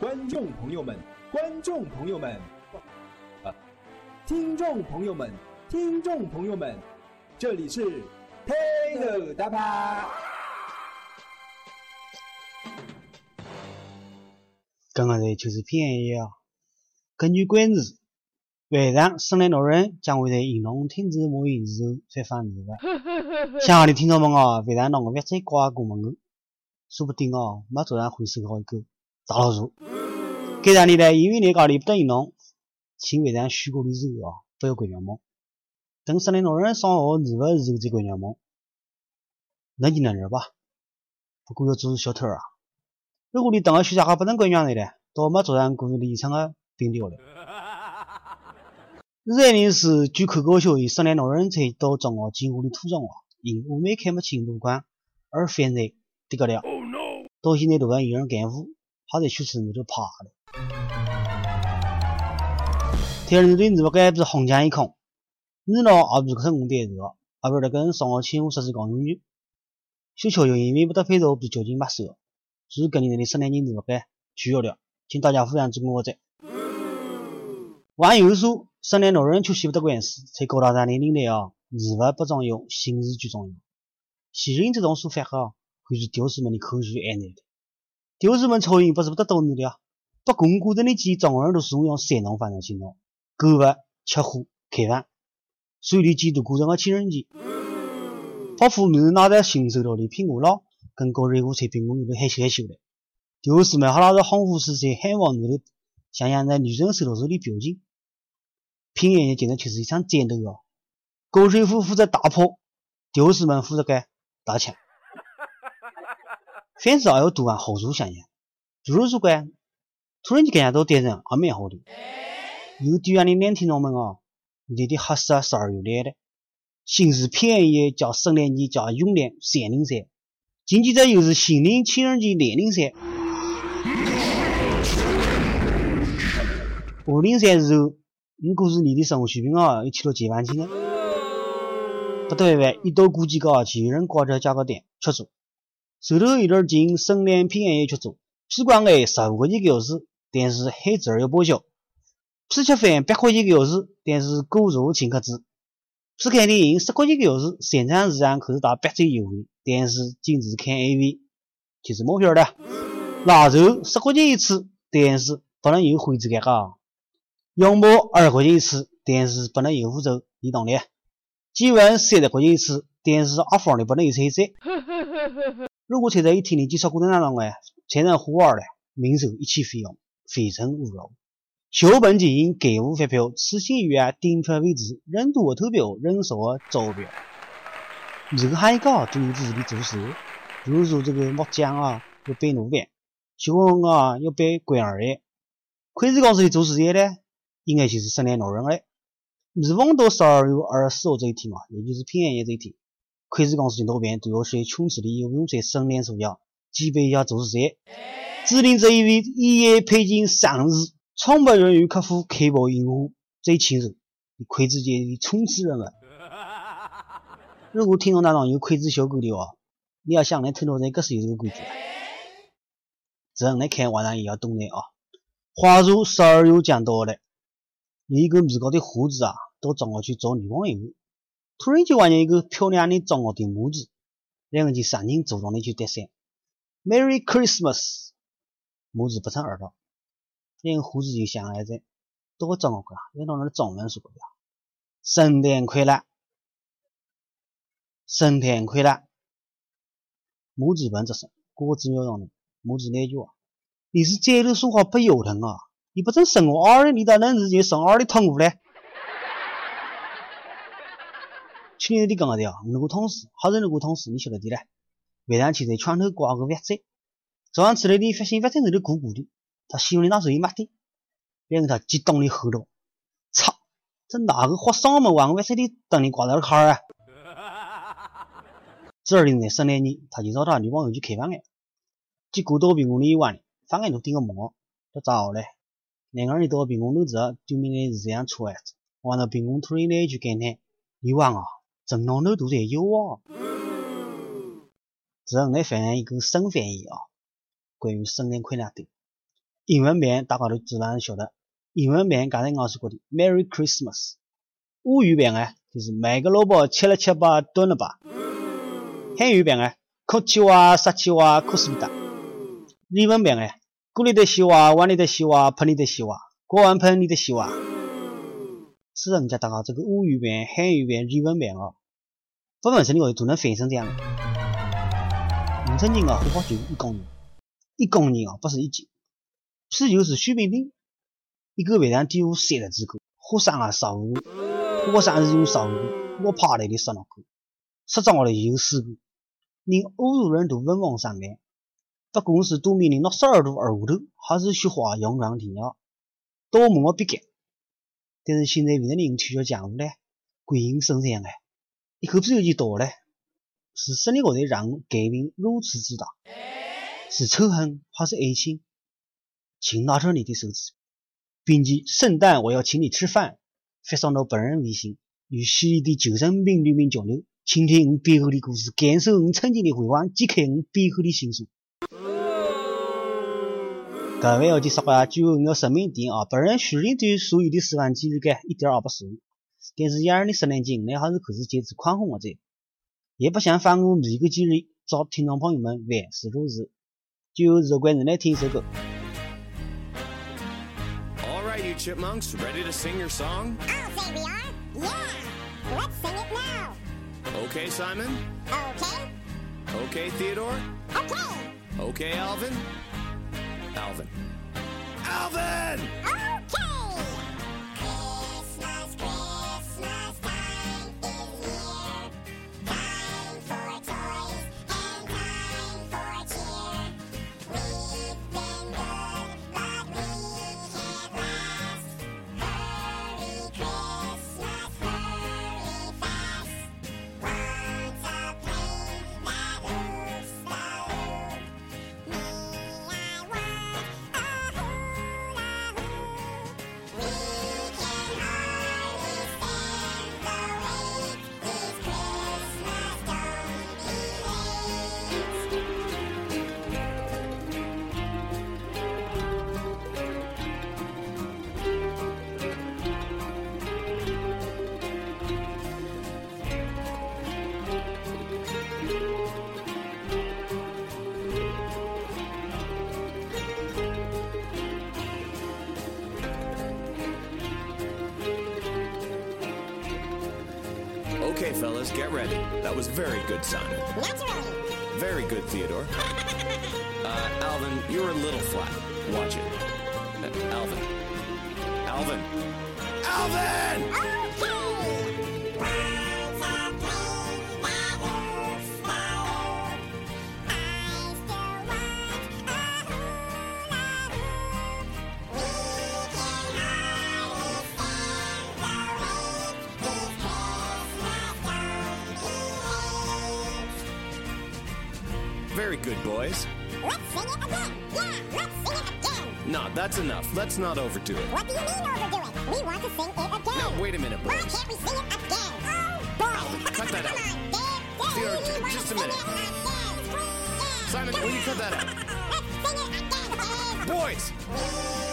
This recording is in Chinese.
观众朋友们，观众朋友们，啊，听众朋友们，听众朋友们，这里是 Taylor 大巴。刚刚的就是便宜啊！根据管制，晚上圣诞老人将会在银龙停止贸易之后才放日的。乡下的听众们啊，晚上弄个月仔挂过门口，说不定啊，没早上会收到一个大老鼠。该场里呢，因为你家里不得银龙，请晚上许过的时候啊，不要关上门。等圣诞老人上好日不时候再关上门，能就能忍吧。不过要注意小偷啊！如果你等个暑假还不能关上来了，倒没早上故事里唱的变掉了。日临时据可高校以圣诞老人才到中学进屋的途中啊，因雾霾看不清路况而犯罪这个了。到现在都还有人干活，还在学生那头爬了。天儿对日不该不是红墙一空，热闹而不是成功点热，而不是跟上学前后设施讲永远。小巧又因为不得配套，不是交警没收。是跟你的圣诞节日不该取消掉，请大家互相支持我者。网友说，圣诞老人却洗不得官司，在高大上的年代啊，日不不重要，心事最重要。其实这种说法哈，会是屌丝们的口水安来的。屌丝们抽烟不是不得道理的啊，不公过的的几中国人都是用三种方式行动，购物、吃喝、开饭，所有的季度过上个情人节，把父母拿在新收到的苹果了。跟高瑞虎在宾馆里头害羞害羞的，屌丝们还拿着红富士在海王里头，想想在女生手头时的表情。平安夜简直就是一场战斗啊！高瑞虎负责打炮，屌丝们负责干大枪。凡事要多往好处想想，比如说，突然间感觉到单人还蛮好的。有对岸的男听众们啊，你的黑色十二月来的，新是平安夜加圣诞节加永联三零三。紧接着又是新年情人节两零三，五零三时候，你估计你的生活水平啊又提了几万斤了。不到一万，一到过节个就有人挂着价格单出租，手头有点紧，圣诞平安夜吃住，屁管癌十五块钱一个小时，但是海蜇要报销；屁吃饭八块钱一个小时，但是狗肉请客制；屁看电影十块钱一个小时，三场以上可是打八折优惠。但是禁止看 AV，就是毛片的。腊肉十块钱一次，但是不能有灰质感哈。羊毛二块钱一次，但是不能有污渍，你懂的。鸡丸三十块钱一次，但是阿芳的不能有彩色。如果踩在一天的几十个人当中呢，产生火儿了，免收一切费用，非诚勿扰。小本经营改户发票，此行预案订票为止，人多投标，人少招标。每个行业都有自己的做事，比如说这个木匠啊要摆炉板，小工啊要摆关二爷，筷子公司的做事业呢，应该就是圣诞老人了。每逢到十二月二十四号这一天嘛，也就是平安夜这一天，筷子公司的老板都要率穷吃的游泳在圣诞树下举办一下做事业，指定这一位一夜配进生日，从不允许客户开爆烟火，最庆祝筷子界的传奇人物。如果听众当中有刽子小狗的话，你要想来听到人可是有这个规矩。这样来看，网上也要懂的啊。话说十二月将到了，有一个米高的胡子啊，到中国去找女朋友，突然就望见一个漂亮的中国的母子，两个人就上前主动的去搭讪，Merry Christmas，母子不成耳朵，两个胡子就想来着，到中学去啊，要到那儿中文说的呀，圣诞快乐。圣诞快乐！母子问这声，果子妙用的母子那句话：“你是街头说话不腰疼啊？你不正生我儿，你咋能直接生儿的痛苦嘞？”去年的讲的呀，那个同事，好人那个同事，你晓得的嘞？晚上就在床头挂个袜子，早上起来的发现袜子那里鼓鼓的，他媳妇的那时候也没的，两个他激动的吼道：“操！这哪个花嗓门玩袜子的等你挂在那坎儿啊？”第二年圣诞节，他就找他女朋友去开房了。结果到宾馆里一晚，房间都订个满，都糟了。两个人到宾馆楼子对面的是这样出来子，完了宾馆突然来一句感叹：“你忘啊，正浪头都在摇啊。”这来分享一个生翻译啊，关于圣诞快乐的。英文版大家都自然晓得，英文版刚才我说过的 Merry Christmas。乌语版呢，就是买个萝卜切了切吧，炖了吧。汉语版呢，哭起哇，杀气哇，哭死不达。日文版呢，锅里的西瓜，碗里的西瓜，盆里的西瓜，锅碗盆里的西瓜。是人家大家这个乌语版、汉语版、日文版啊，不问什么都能翻成这样。的。我曾经啊，火爆就一公斤，一公斤啊，不是一斤，啤酒是雪冰冰，一个晚上底下三十支锅，火上啊烧火，火上是用烧火，我趴来的烧那锅，十张了有四个，连欧洲人都文往上面。不管是多米的那十二度二五头，还是雪花洋洋天涯，多么么别干。但是现在为了领取消江湖呢，归隐生产嘞，一口啤酒就倒了。是什么个在让我改变如此之大？是仇恨还是爱情？请拿出你的手指，并记圣诞我要请你吃饭，发送到本人微信，与犀利的求生兵里面交流，倾听我背后的故事，感受我曾经的辉煌，揭开我背后的心酸。各位要记说话，最后我要声明一点啊，本人虽然对所有的示范纪录感一点也不熟，但是一二的十年经验还是可以坚持宽宏的在，也不想犯我每个节日找听众朋友们万事如意。最后是关人来听一首歌。All right, you chipmunks, ready to sing your song? I'll say we are. Yeah. Let's sing it now. Okay, Simon? Okay. Okay, Theodore? Okay. Okay, Alvin? Alvin. Alvin! Fellas, get ready. That was very good, Simon. Naturally. Very good, Theodore. Uh, Alvin, you're a little flat. Watch it. Uh, Alvin. Alvin. Alvin! Okay. Very good, boys. Let's sing it again. Yeah, let's sing it again. No, that's enough. Let's not overdo it. What do you mean overdo it? We want to sing it again. Now, wait a minute, Why boys. can't we sing it again? Oh, boy. cut that Come on, Dad. Dad, Theo, we j- want to just a minute. it again. Yeah, Simon, will you cut that out? Let's sing it again. Boys!